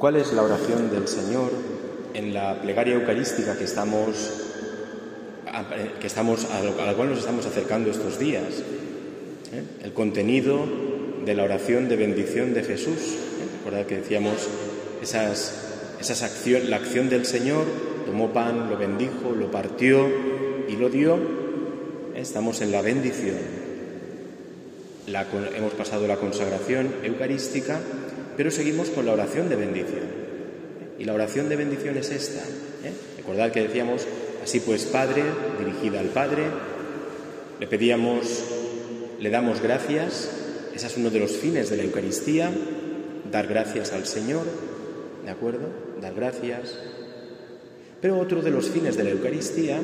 ¿Cuál es la oración del Señor en la plegaria eucarística que estamos, que estamos, a la cual nos estamos acercando estos días? ¿Eh? El contenido de la oración de bendición de Jesús. ¿Eh? Recordad que decíamos esas, esas acción, la acción del Señor, tomó pan, lo bendijo, lo partió y lo dio. ¿Eh? Estamos en la bendición. La, hemos pasado la consagración eucarística pero seguimos con la oración de bendición. Y la oración de bendición es esta. ¿eh? Recordad que decíamos, así pues, Padre, dirigida al Padre, le pedíamos, le damos gracias, ese es uno de los fines de la Eucaristía, dar gracias al Señor, ¿de acuerdo? Dar gracias. Pero otro de los fines de la Eucaristía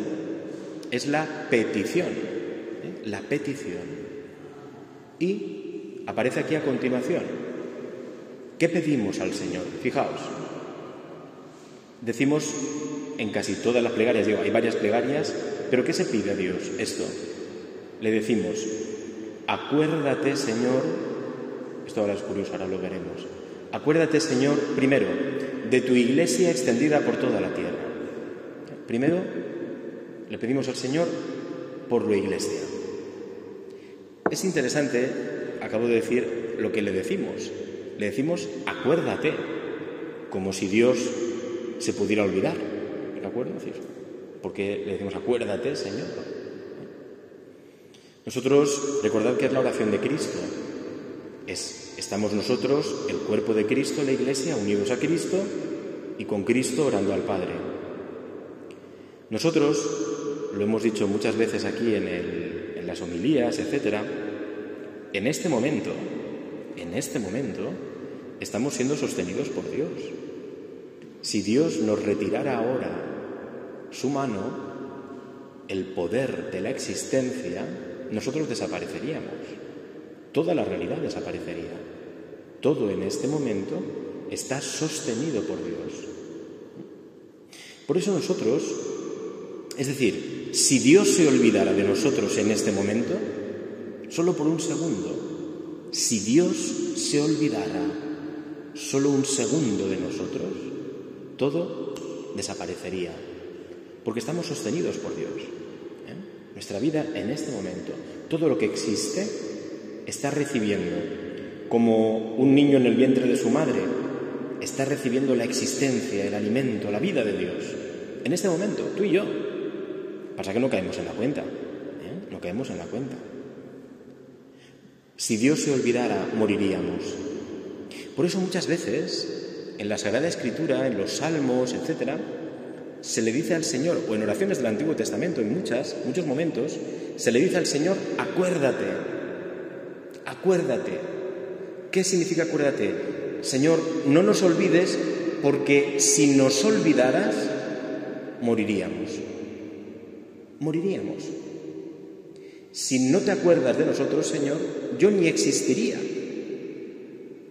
es la petición, ¿eh? la petición. Y aparece aquí a continuación, ¿Qué pedimos al Señor? Fijaos, decimos en casi todas las plegarias, digo, hay varias plegarias, pero ¿qué se pide a Dios? Esto. Le decimos, acuérdate Señor, esto ahora es curioso, ahora lo veremos, acuérdate Señor, primero, de tu iglesia extendida por toda la tierra. Primero, le pedimos al Señor por la iglesia. Es interesante, acabo de decir, lo que le decimos. Le decimos, acuérdate, como si Dios se pudiera olvidar. ¿De acuerdo? Porque le decimos, acuérdate, Señor. Nosotros, recordad que es la oración de Cristo. Es, estamos nosotros, el cuerpo de Cristo, la Iglesia, unidos a Cristo y con Cristo orando al Padre. Nosotros, lo hemos dicho muchas veces aquí en, en las homilías, etc., en este momento, en este momento, estamos siendo sostenidos por Dios. Si Dios nos retirara ahora su mano, el poder de la existencia, nosotros desapareceríamos. Toda la realidad desaparecería. Todo en este momento está sostenido por Dios. Por eso nosotros, es decir, si Dios se olvidara de nosotros en este momento, solo por un segundo, si Dios se olvidara solo un segundo de nosotros, todo desaparecería, porque estamos sostenidos por Dios. ¿eh? Nuestra vida en este momento, todo lo que existe, está recibiendo, como un niño en el vientre de su madre, está recibiendo la existencia, el alimento, la vida de Dios. En este momento, tú y yo. Pasa que no caemos en la cuenta. ¿eh? No caemos en la cuenta. Si Dios se olvidara, moriríamos. Por eso muchas veces en la Sagrada Escritura, en los Salmos, etcétera, se le dice al Señor, o en oraciones del Antiguo Testamento, en muchas, muchos momentos, se le dice al Señor, acuérdate, acuérdate. ¿Qué significa acuérdate? Señor, no nos olvides porque si nos olvidaras, moriríamos. Moriríamos. Si no te acuerdas de nosotros, Señor, yo ni existiría.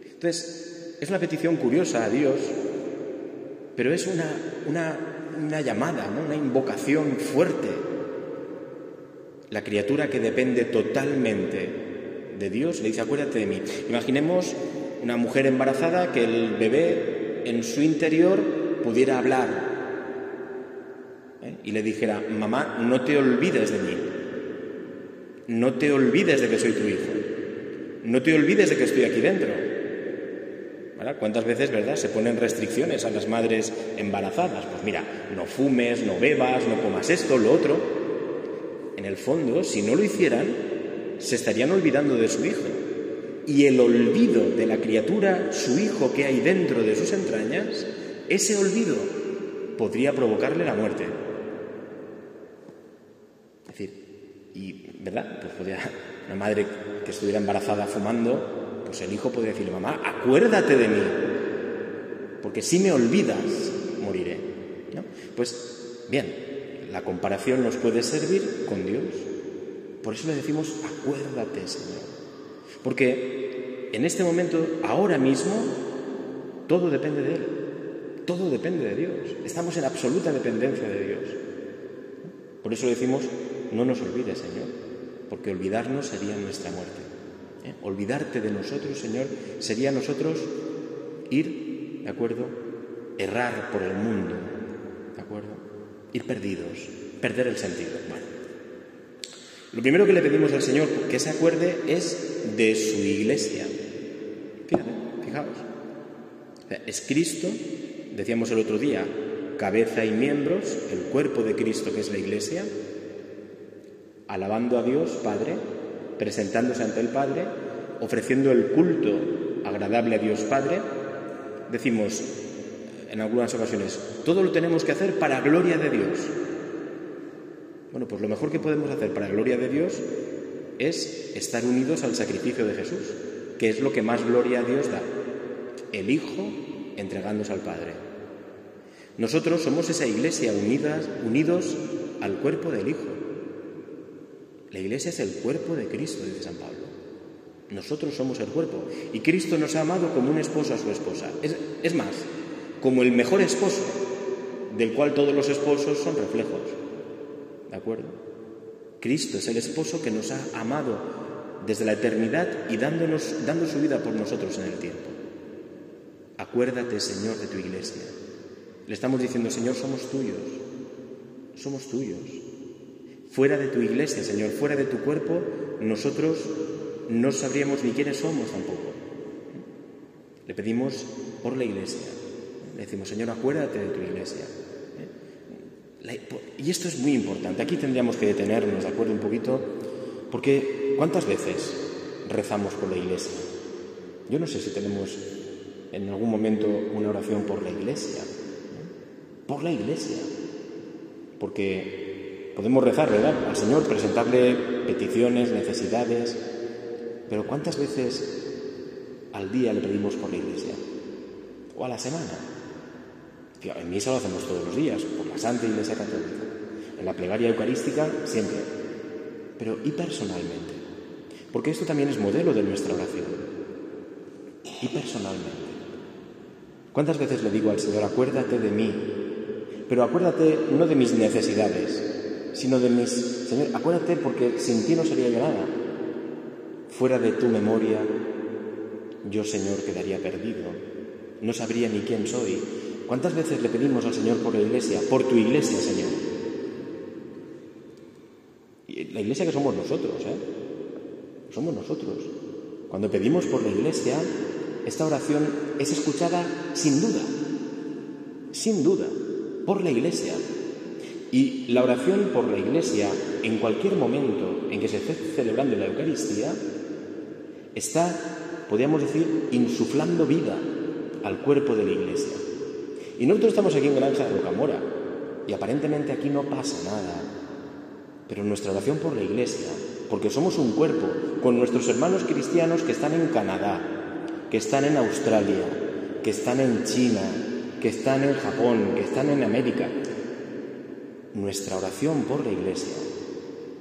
Entonces, es una petición curiosa a Dios, pero es una, una, llamada, una invocación fuerte. La criatura que depende totalmente de Dios le dice, acuérdate de mí. Imaginemos una mujer embarazada que el bebé en su interior pudiera hablar ¿eh? y le dijera, mamá, no te olvides de mí, no te olvides de que soy tu hijo, no te olvides de que estoy aquí dentro. ¿Cuántas veces, verdad, se ponen restricciones a las madres embarazadas? Pues mira, no fumes, no bebas, no comas esto, lo otro. En el fondo, si no lo hicieran, se estarían olvidando de su hijo. Y el olvido de la criatura, su hijo que hay dentro de sus entrañas, ese olvido podría provocarle la muerte. Es decir, y, ¿verdad? Pues podría, una madre que estuviera embarazada fumando, pues el hijo puede decirle, mamá, acuérdate de mí, porque si me olvidas, moriré. Pues bien, la comparación nos puede servir con Dios. Por eso le decimos, acuérdate, Señor. Porque en este momento, ahora mismo, todo depende de Él. Todo depende de Dios. Estamos en absoluta dependencia de Dios. Por eso le decimos, no nos olvides, Señor, porque olvidarnos sería nuestra muerte. ¿eh? Olvidarte de nosotros, Señor, sería nosotros ir ¿de acuerdo? Errar por el mundo, ¿de acuerdo? Ir perdidos, perder el sentido. Bueno, lo primero que le pedimos al Señor que se acuerde es de su iglesia. Fíjate, fijaos. Es Cristo, decíamos el otro día, cabeza y miembros, el cuerpo de Cristo que es la iglesia, alabando a Dios Padre, presentándose ante el Padre, ofreciendo el culto agradable a Dios Padre, decimos en algunas ocasiones, todo lo tenemos que hacer para gloria de Dios. Bueno, pues lo mejor que podemos hacer para gloria de Dios es estar unidos al sacrificio de Jesús, que es lo que más gloria a Dios da. El Hijo entregándose al Padre. Nosotros somos esa iglesia unidas, unidos al cuerpo del Hijo. La iglesia es el cuerpo de Cristo, dice San Pablo. Nosotros somos el cuerpo. Y Cristo nos ha amado como un esposo a su esposa. Es, más, como el mejor esposo, del cual todos los esposos son reflejos. ¿De acuerdo? Cristo es el esposo que nos ha amado desde la eternidad y dándonos, dando su vida por nosotros en el tiempo. Acuérdate, Señor, de tu iglesia. Le estamos diciendo, Señor, somos tuyos. Somos tuyos. Fuera de tu iglesia, Señor, fuera de tu cuerpo, nosotros no sabríamos ni quiénes somos tampoco. Le pedimos por la iglesia. Le decimos, Señor, acuérdate de tu iglesia. Y esto es muy importante. Aquí tendríamos que detenernos, ¿de acuerdo? Un poquito, porque ¿cuántas veces rezamos por la iglesia? Yo no sé si tenemos en algún momento una oración por la iglesia. Por la iglesia. Porque podemos rezar, ¿verdad? Al Señor, presentarle peticiones, necesidades, pero ¿cuántas veces al día le pedimos por la iglesia? ¿O a la semana? En misa lo hacemos todos los días, por la Santa Iglesia Católica. En la plegaria eucarística, siempre. Pero ¿y personalmente? Porque esto también es modelo de nuestra oración. ¿Y personalmente? ¿Cuántas veces le digo al Señor, acuérdate de mí? Pero acuérdate no de mis necesidades, sino de mis... Señor, acuérdate porque sin ti no sería yo nada. Fuera de tu memoria, yo, Señor, quedaría perdido. No sabría ni quién soy. ¿Cuántas veces le pedimos al Señor por la iglesia? Por tu iglesia, Señor. la iglesia que somos nosotros, ¿eh? Somos nosotros. Cuando pedimos por la iglesia, esta oración es escuchada sin duda, sin duda, por la iglesia. Y la oración por la iglesia, en cualquier momento en que se esté celebrando la Eucaristía, está, podríamos decir, insuflando vida al cuerpo de la iglesia. Y nosotros estamos aquí en Granja de Rocamora y aparentemente aquí no pasa nada. Pero nuestra oración por la iglesia, porque somos un cuerpo con nuestros hermanos cristianos que están en Canadá, que están en Australia, que están en China, que están en Japón, que están en América. Nuestra oración por la iglesia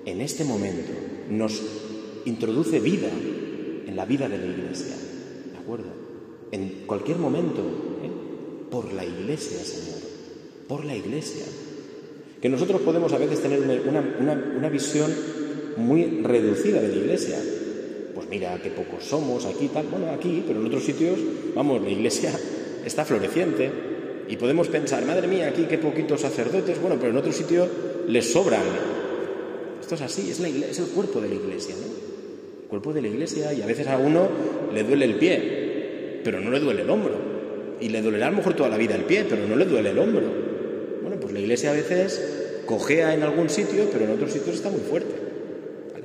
en este momento nos introduce vida en la vida de la iglesia. ¿De acuerdo? En cualquier momento, ¿eh? por la iglesia, Señor, por la iglesia. Que nosotros podemos a veces tener una, visión muy reducida de la iglesia. Pues mira, qué pocos somos aquí, tal. Bueno, aquí, pero en otros sitios, vamos, la iglesia está floreciente. Y podemos pensar, madre mía, aquí qué poquitos sacerdotes. Bueno, pero en otros sitios les sobran. Esto es así, es, el cuerpo de la iglesia, ¿no? cuerpo de la iglesia y a veces a uno le duele el pie, pero no le duele el hombro. Y le dolerá a lo mejor toda la vida el pie, pero no le duele el hombro. Bueno, pues la iglesia a veces cojea en algún sitio, pero en otros sitios está muy fuerte.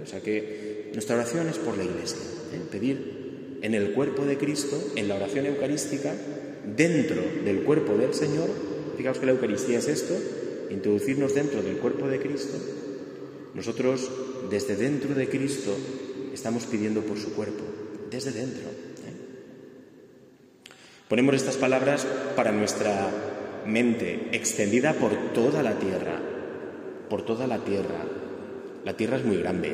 O sea que nuestra oración es por la iglesia, ¿eh? pedir en el cuerpo de Cristo, en la oración eucarística, dentro del cuerpo del Señor, fijaos que la Eucaristía es esto, introducirnos dentro del cuerpo de Cristo, nosotros desde dentro de Cristo estamos pidiendo por su cuerpo, desde dentro. ¿eh? Ponemos estas palabras para nuestra mente, extendida por toda la tierra, por toda la tierra. La tierra es muy grande, ¿eh?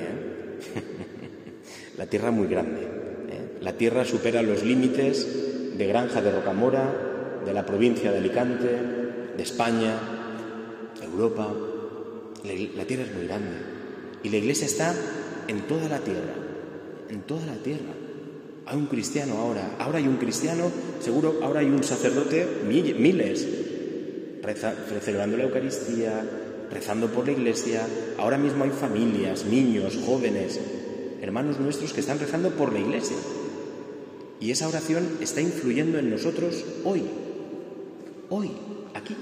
la tierra muy grande. ¿eh? La tierra supera los límites de Granja de Rocamora, de la provincia de Alicante, de España, Europa. la tierra es muy grande. Y la iglesia está en toda la tierra en toda la tierra. Hay un cristiano ahora, ahora hay un cristiano, seguro ahora hay un sacerdote, miles, celebrando la Eucaristía, rezando por la iglesia, ahora mismo hay familias, niños, jóvenes, hermanos nuestros que están rezando por la iglesia. Y esa oración está influyendo en nosotros hoy, hoy, aquí,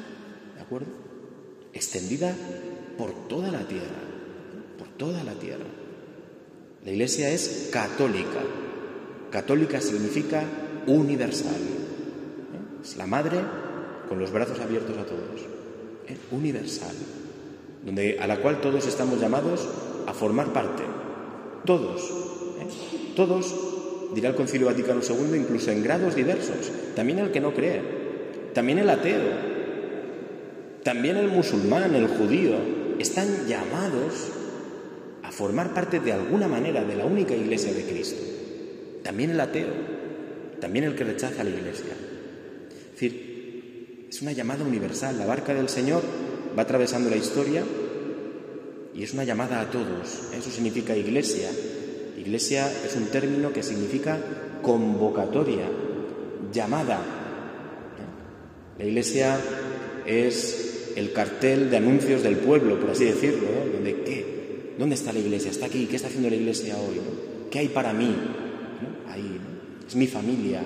¿de acuerdo? Extendida por toda la tierra, por toda la tierra. La iglesia es católica. Católica significa universal. ¿eh? Es la madre con los brazos abiertos a todos. ¿eh? Universal. Donde, a la cual todos estamos llamados a formar parte. Todos. ¿eh? Todos, dirá el Concilio Vaticano II, incluso en grados diversos. También el que no cree. También el ateo. También el musulmán, el judío, están llamados a formar parte de alguna manera de la única iglesia de Cristo. También el ateo, también el que rechaza la iglesia. Es decir, es una llamada universal. La barca del Señor va atravesando la historia y es una llamada a todos. Eso significa iglesia. Iglesia es un término que significa convocatoria, llamada. La iglesia es el cartel de anuncios del pueblo, por así decirlo, ¿qué? ¿Dónde está la iglesia? ¿Está aquí? ¿Qué está haciendo la iglesia hoy? ¿Qué hay para mí? Ahí, Es mi familia.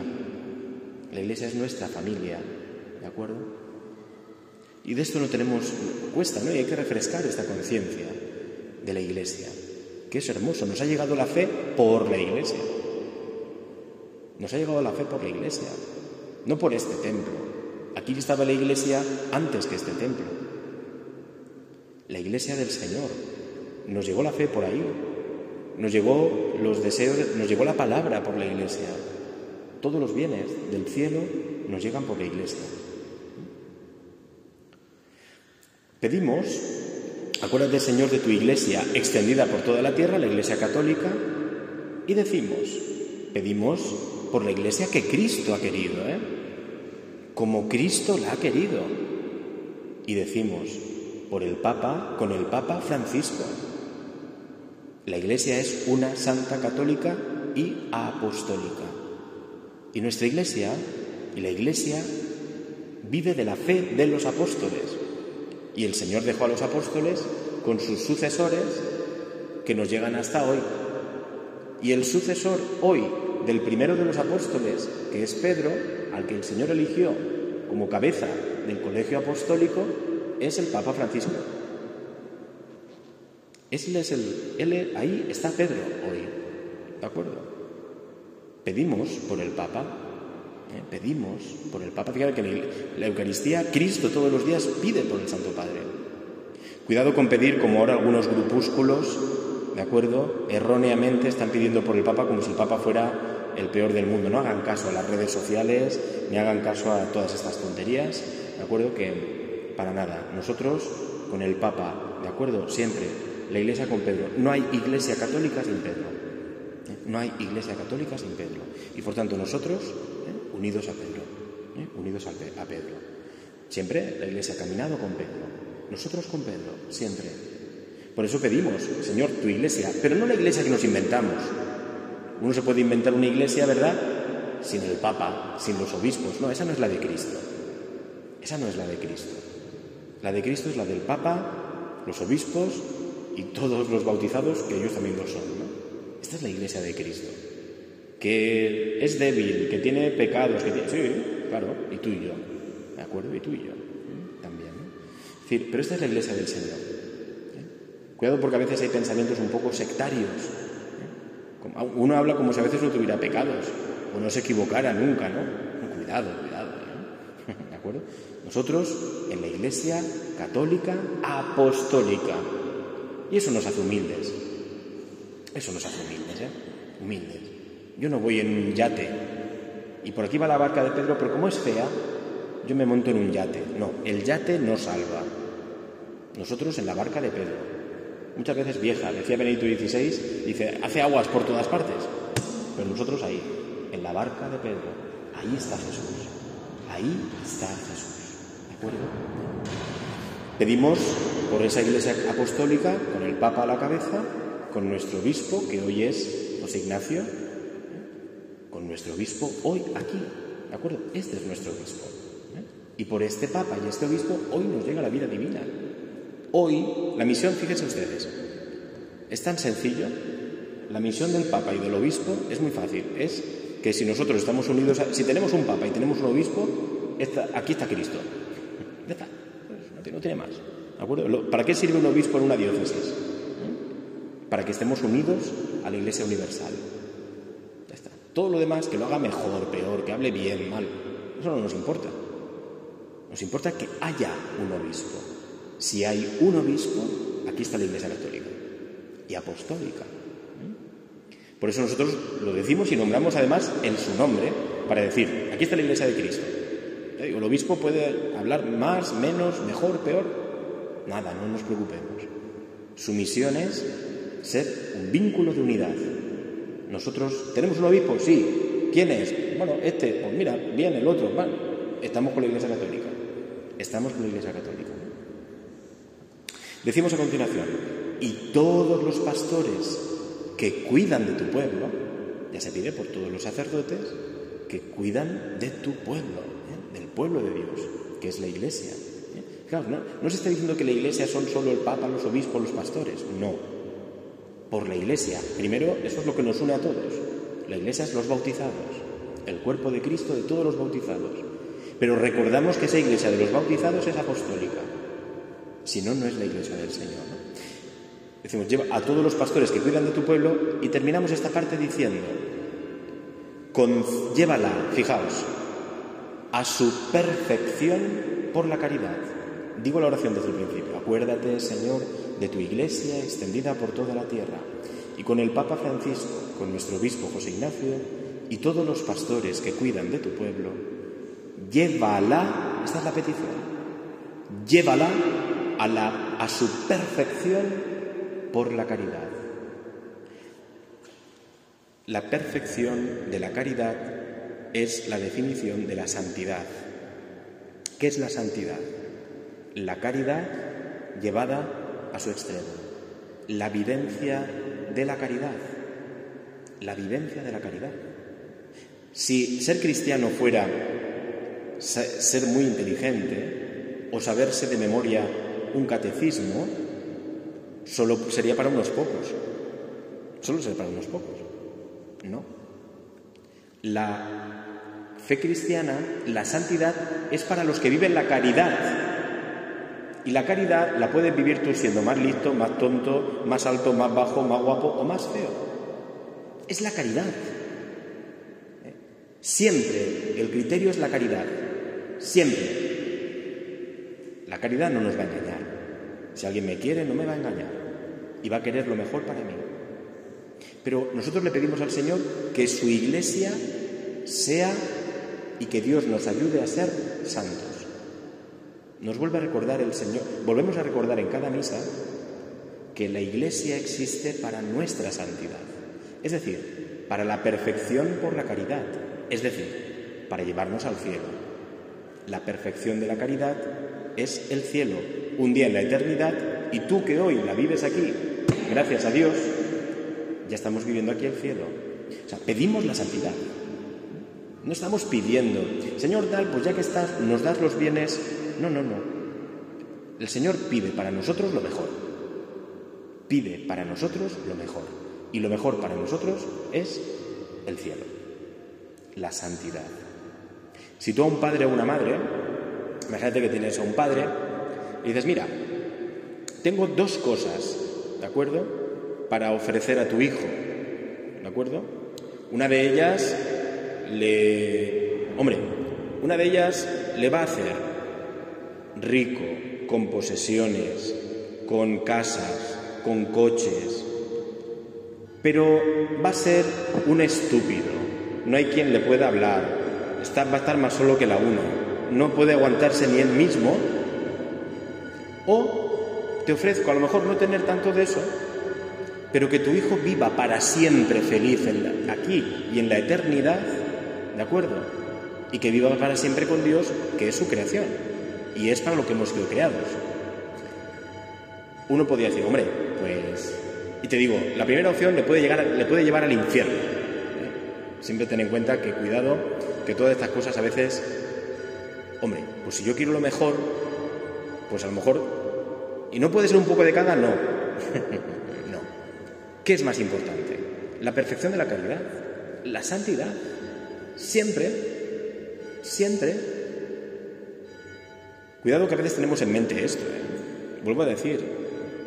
La iglesia es nuestra familia, ¿de acuerdo? Y de esto no tenemos, cuesta, ¿no? Y hay que refrescar esta conciencia de la iglesia, que es hermoso. Nos ha llegado la fe por la iglesia. Nos ha llegado la fe por la iglesia, no por este templo. Aquí estaba la iglesia antes que este templo. La iglesia del Señor. Nos llegó la fe por ahí. Nos llegó los deseos, nos llegó la palabra por la iglesia. Todos los bienes del cielo nos llegan por la iglesia. Pedimos, acuérdate Señor de tu iglesia extendida por toda la tierra, la iglesia católica, y decimos, pedimos por la iglesia que Cristo ha querido, ¿eh? como Cristo la ha querido. Y decimos, por el Papa, con el Papa Francisco. La Iglesia es una santa católica y apostólica. Y nuestra Iglesia, y la Iglesia, vive de la fe de los apóstoles. Y el Señor dejó a los apóstoles con sus sucesores que nos llegan hasta hoy. Y el sucesor hoy del primero de los apóstoles, que es Pedro, al que el Señor eligió como cabeza del colegio apostólico, es el Papa Francisco. es el, ahí está Pedro hoy, ¿de acuerdo? Pedimos por el Papa. Pedimos por el Papa. Fíjate que en la Eucaristía Cristo todos los días pide por el Santo Padre. Cuidado con pedir como ahora algunos grupúsculos, ¿de acuerdo? Erróneamente están pidiendo por el Papa como si el Papa fuera el peor del mundo. No hagan caso a las redes sociales, ni hagan caso a todas estas tonterías, ¿de acuerdo? Que para nada. Nosotros con el Papa, ¿de acuerdo? Siempre. La Iglesia con Pedro. No hay Iglesia católica sin Pedro. ¿eh? No hay Iglesia católica sin Pedro. Y por tanto nosotros, ¿eh? Unidos a Pedro. ¿eh? Unidos a Pedro. Siempre la Iglesia ha caminado con Pedro. Nosotros con Pedro, siempre. Por eso pedimos, Señor, tu iglesia, pero no la iglesia que nos inventamos, uno se puede inventar una iglesia, ¿verdad? Sin el Papa, sin los obispos. No, esa no es la de Cristo. Esa no es la de Cristo. La de Cristo es la del Papa, los obispos y todos los bautizados, que ellos también lo son. Esta es la iglesia de Cristo. Que es débil, que tiene pecados, que tiene... Sí, claro, y tú y yo. ¿De acuerdo? Y tú y yo. ¿eh? También. Es decir, pero esta es la iglesia del Señor. ¿eh? Cuidado porque a veces hay pensamientos un poco sectarios uno habla como si a veces no tuviera pecados o no se equivocara nunca, ¿no? Cuidado, cuidado, ¿De acuerdo? Nosotros en la Iglesia católica apostólica. Y eso nos hace humildes. Eso nos hace humildes, ¿eh? Humildes. Yo no voy en un yate y por aquí va la barca de Pedro, pero como es fea, yo me monto en un yate. No, el yate no salva. Nosotros en la barca de Pedro muchas veces vieja. Decía Benedicto XVI, dice, hace aguas por todas partes. Pero nosotros ahí, en la barca de Pedro, ahí está Jesús. Ahí está Jesús. ¿De acuerdo? Pedimos por esa iglesia apostólica, con el Papa a la cabeza, con nuestro obispo, que hoy es José Ignacio, nuestro obispo hoy aquí, ¿de acuerdo? Este es nuestro obispo. ¿eh? Y por este papa y este obispo hoy nos llega la vida divina. Hoy, la misión, fíjense ustedes, es tan sencillo. La misión del papa y del obispo es muy fácil. Es que si nosotros estamos unidos, si tenemos un papa y tenemos un obispo, aquí está Cristo. Ya está, pues no tiene más. ¿De acuerdo? ¿Para qué sirve un obispo en una diócesis? ¿Eh? Para que estemos unidos a la Iglesia Universal. Todo lo demás, que lo haga mejor, peor, que hable bien, mal, eso no nos importa. Nos importa que haya un obispo. Si hay un obispo, aquí está la Iglesia Católica y Apostólica. ¿Eh? Por eso nosotros lo decimos y nombramos además en su nombre para decir, aquí está la Iglesia de Cristo. El obispo puede hablar más, menos, mejor, peor. Nada, no nos preocupemos. Su misión es ser un vínculo de unidad. Nosotros tenemos un obispo, sí. ¿Quién es? Bueno, este, pues mira, bien, el otro. Bueno, estamos con la Iglesia Católica. Estamos con la Iglesia Católica. Decimos a continuación, y todos los pastores que cuidan de tu pueblo, ya se pide por todos los sacerdotes, que cuidan de tu pueblo, ¿eh? del pueblo de Dios, que es la Iglesia. ¿eh? Claro, no, no se está diciendo que la Iglesia son solo el Papa, los obispos, los pastores, no. Por la Iglesia. Primero, eso es lo que nos une a todos. La Iglesia es los bautizados, el cuerpo de Cristo de todos los bautizados. Pero recordamos que esa iglesia de los bautizados es apostólica. Si no, no es la iglesia del Señor. Decimos, lleva a todos los pastores que cuidan de tu pueblo y terminamos esta parte diciendo, con, llévala, fijaos, a su perfección por la caridad. Digo la oración desde el principio. Acuérdate, Señor, de tu iglesia extendida por toda la tierra. Y con el Papa Francisco, con nuestro obispo José Ignacio y todos los pastores que cuidan de tu pueblo, llévala, esta es la petición, llévala a, la, a su perfección por la caridad. La perfección de la caridad es la definición de la santidad. ¿Qué es la santidad? La caridad llevada a su extremo. La vivencia de la caridad. La vivencia de la caridad. Si ser cristiano fuera ser muy inteligente o saberse de memoria un catecismo, solo sería para unos pocos. Solo sería para unos pocos. No. La fe cristiana, la santidad, es para los que viven la caridad. Y la caridad la puedes vivir tú siendo más listo, más tonto, más alto, más bajo, más guapo o más feo. Es la caridad. Siempre el criterio es la caridad. Siempre. La caridad no nos va a engañar. Si alguien me quiere, no me va a engañar. Y va a querer lo mejor para mí. Pero nosotros le pedimos al Señor que su iglesia sea y que Dios nos ayude a ser santos. Nos vuelve a recordar el Señor, volvemos a recordar en cada misa que la iglesia existe para nuestra santidad. Es decir, para la perfección por la caridad. Es decir, para llevarnos al cielo. La perfección de la caridad es el cielo, un día en la eternidad, y tú que hoy la vives aquí, gracias a Dios, ya estamos viviendo aquí el cielo. O sea, pedimos la santidad. No estamos pidiendo, Señor tal, pues ya que estás, nos das los bienes. No, no, no. El Señor pide para nosotros lo mejor. Pide para nosotros lo mejor. Y lo mejor para nosotros es el cielo, la santidad. Si tú a un padre o una madre, imagínate que tienes a un padre y dices, mira, tengo dos cosas, ¿de acuerdo? Para ofrecer a tu hijo, ¿de acuerdo? Una de ellas le... Hombre, una de ellas le va a hacer rico, con posesiones, con casas, con coches, pero va a ser un estúpido, no hay quien le pueda hablar, va a estar más solo que la uno, no puede aguantarse ni él mismo, o te ofrezco a lo mejor no tener tanto de eso, pero que tu hijo viva para siempre feliz aquí y en la eternidad, ¿de acuerdo? Y que viva para siempre con Dios, que es su creación, y es para lo que hemos sido creados. Uno podría decir, hombre, pues... Y te digo, la primera opción le puede, llegar, le puede llevar al infierno Siempre ten en cuenta que cuidado, que todas estas cosas a veces, hombre, pues si yo quiero lo mejor, pues a lo mejor, y no puede ser un poco de cada, no. no. ¿Qué es más importante? La perfección de la caridad, la santidad. Siempre, siempre. Cuidado que a veces tenemos en mente esto. ¿eh? Vuelvo a decir,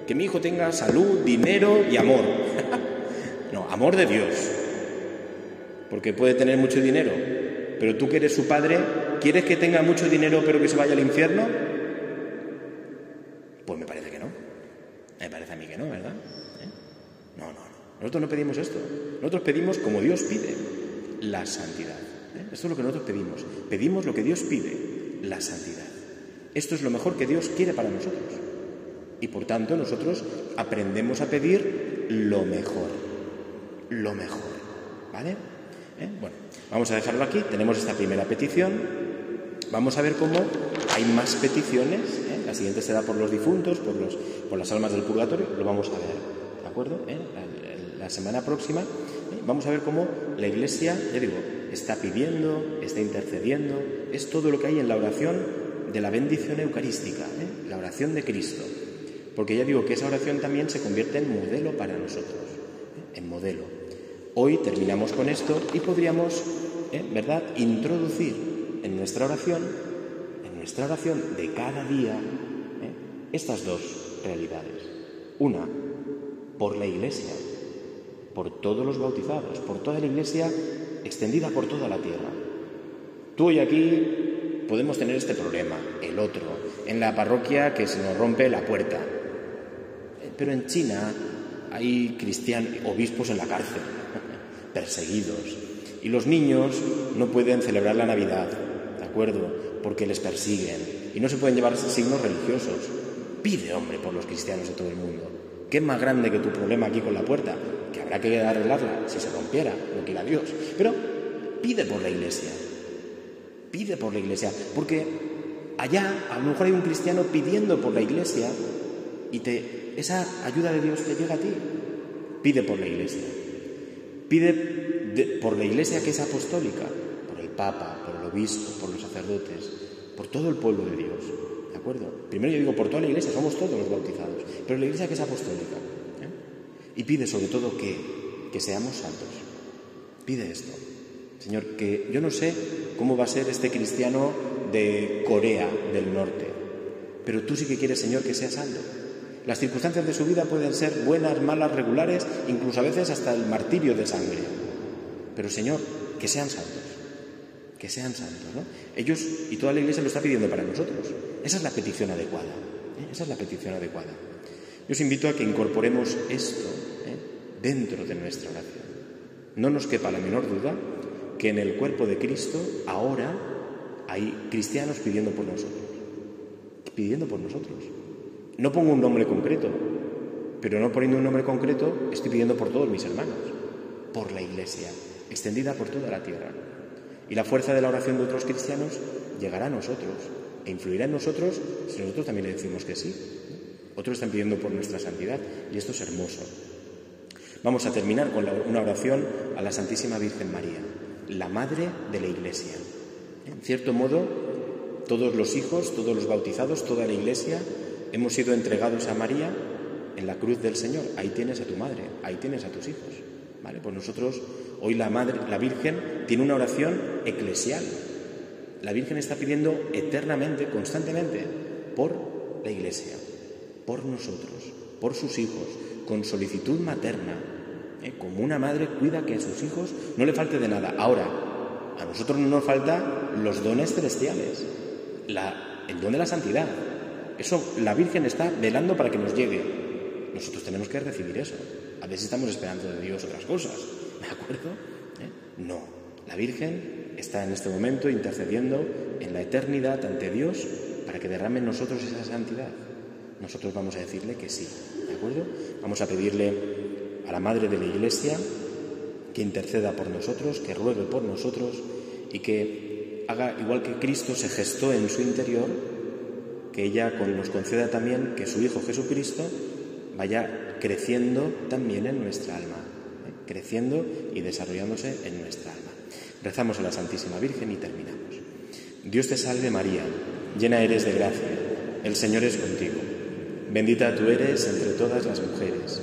que mi hijo tenga salud, dinero y amor. no, amor de Dios. Porque puede tener mucho dinero, pero tú que eres su padre, ¿quieres que tenga mucho dinero pero que se vaya al infierno? Pues me parece que no. Me parece a mí que no, ¿verdad? ¿Eh? No, no, no. Nosotros no pedimos esto. Nosotros pedimos como Dios pide, la santidad. ¿Eh? Esto es lo que nosotros pedimos. Pedimos lo que Dios pide, la santidad. Esto es lo mejor que Dios quiere para nosotros. Y por tanto nosotros aprendemos a pedir lo mejor. Lo mejor. ¿Vale? ¿Eh? Bueno, vamos a dejarlo aquí. Tenemos esta primera petición. Vamos a ver cómo hay más peticiones. ¿eh? La siguiente será por los difuntos, por, los, por las almas del purgatorio. Lo vamos a ver. ¿De acuerdo? ¿Eh? La, la, semana próxima vamos a ver cómo la Iglesia, ya digo, está pidiendo, está intercediendo. Es todo lo que hay en la oración de la bendición eucarística, la oración de Cristo. Porque ya digo que esa oración también se convierte en modelo para nosotros, ¿eh? en modelo. Hoy terminamos con esto y podríamos, ¿eh? ¿verdad?, introducir en nuestra oración, en nuestra oración de cada día, ¿eh? estas dos realidades. Una, por la Iglesia, por todos los bautizados, por toda la Iglesia extendida por toda la tierra. Tú y aquí podemos tener este problema, el otro, en la parroquia que se nos rompe la puerta, pero en China hay cristianos, obispos en la cárcel, perseguidos, y los niños no pueden celebrar la Navidad, ¿de acuerdo? Porque les persiguen y no se pueden llevar signos religiosos. Pide, hombre, por los cristianos de todo el mundo. ¿Qué es más grande que tu problema aquí con la puerta? Que habrá que arreglarla si se rompiera, no quiera Dios. Pero pide por la iglesia. Pide por la iglesia. Porque allá a lo mejor hay un cristiano pidiendo por la iglesia y te esa ayuda de Dios te llega a ti. Pide por la iglesia. Pide por la iglesia que es apostólica, por el Papa, por el obispo, por los sacerdotes, por todo el pueblo de Dios. ¿De acuerdo? Primero yo digo por toda la iglesia, somos todos los bautizados, pero la iglesia que es apostólica. ¿eh? Y pide sobre todo que, que seamos santos. Pide esto. Señor, que yo no sé cómo va a ser este cristiano de Corea del Norte, pero tú sí que quieres, Señor, que sea santo. Las circunstancias de su vida pueden ser buenas, malas, regulares, incluso a veces hasta el martirio de sangre. Pero Señor, que sean santos, que sean santos. ¿no? Ellos y toda la Iglesia lo está pidiendo para nosotros. Esa es la petición adecuada. ¿eh? Esa es la petición adecuada. Yo os invito a que incorporemos esto ¿eh? dentro de nuestra oración. No nos quepa la menor duda que en el cuerpo de Cristo ahora hay cristianos pidiendo por nosotros. Pidiendo por nosotros. No pongo un nombre concreto, pero no poniendo un nombre concreto estoy pidiendo por todos mis hermanos, por la Iglesia, extendida por toda la tierra. Y la fuerza de la oración de otros cristianos llegará a nosotros e influirá en nosotros si nosotros también le decimos que sí. Otros están pidiendo por nuestra santidad y esto es hermoso. Vamos a terminar con una oración a la Santísima Virgen María, la Madre de la Iglesia. En cierto modo, todos los hijos, todos los bautizados, toda la Iglesia hemos sido entregados a María en la cruz del Señor. Ahí tienes a tu madre, ahí tienes a tus hijos. ¿Vale? Pues nosotros, hoy la Madre, la Virgen, tiene una oración eclesial. La Virgen está pidiendo eternamente, constantemente, por la Iglesia, por nosotros, por sus hijos, con solicitud materna. ¿Eh? Como una madre cuida que a sus hijos no le falte de nada. Ahora, a nosotros no nos falta los dones celestiales, el don de la santidad, eso la Virgen está velando para que nos llegue. Nosotros tenemos que recibir eso. A veces estamos esperando de Dios otras cosas. ¿De acuerdo? ¿Eh? No. La Virgen está en este momento intercediendo en la eternidad ante Dios para que derrame en nosotros esa santidad. Nosotros vamos a decirle que sí. ¿De acuerdo? Vamos a pedirle a la Madre de la Iglesia que interceda por nosotros, que ruegue por nosotros y que haga igual que Cristo se gestó en su interior que ella nos conceda también que su Hijo Jesucristo vaya creciendo también en nuestra alma, ¿eh? creciendo y desarrollándose en nuestra alma. Rezamos a la Santísima Virgen y terminamos. Dios te salve María, llena eres de gracia, el Señor es contigo. Bendita tú eres entre todas las mujeres,